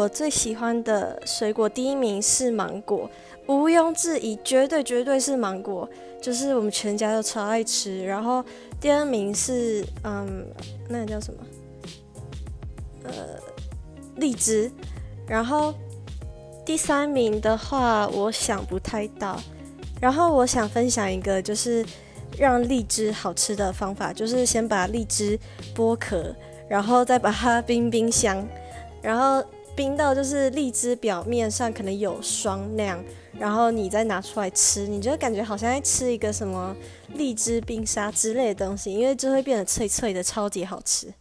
我最喜欢的水果第一名是芒果，毋庸置疑，绝对绝对是芒果，就是我们全家都超爱吃。然后第二名是嗯，那个叫什么？呃，荔枝。然后第三名的话，我想不太到。然后我想分享一个，就是让荔枝好吃的方法，就是先把荔枝剥壳，然后再把它冰冰箱，然后冰到就是荔枝表面上可能有霜那样，然后你再拿出来吃，你就感觉好像在吃一个什么荔枝冰沙之类的东西，因为就会变得脆脆的，超级好吃。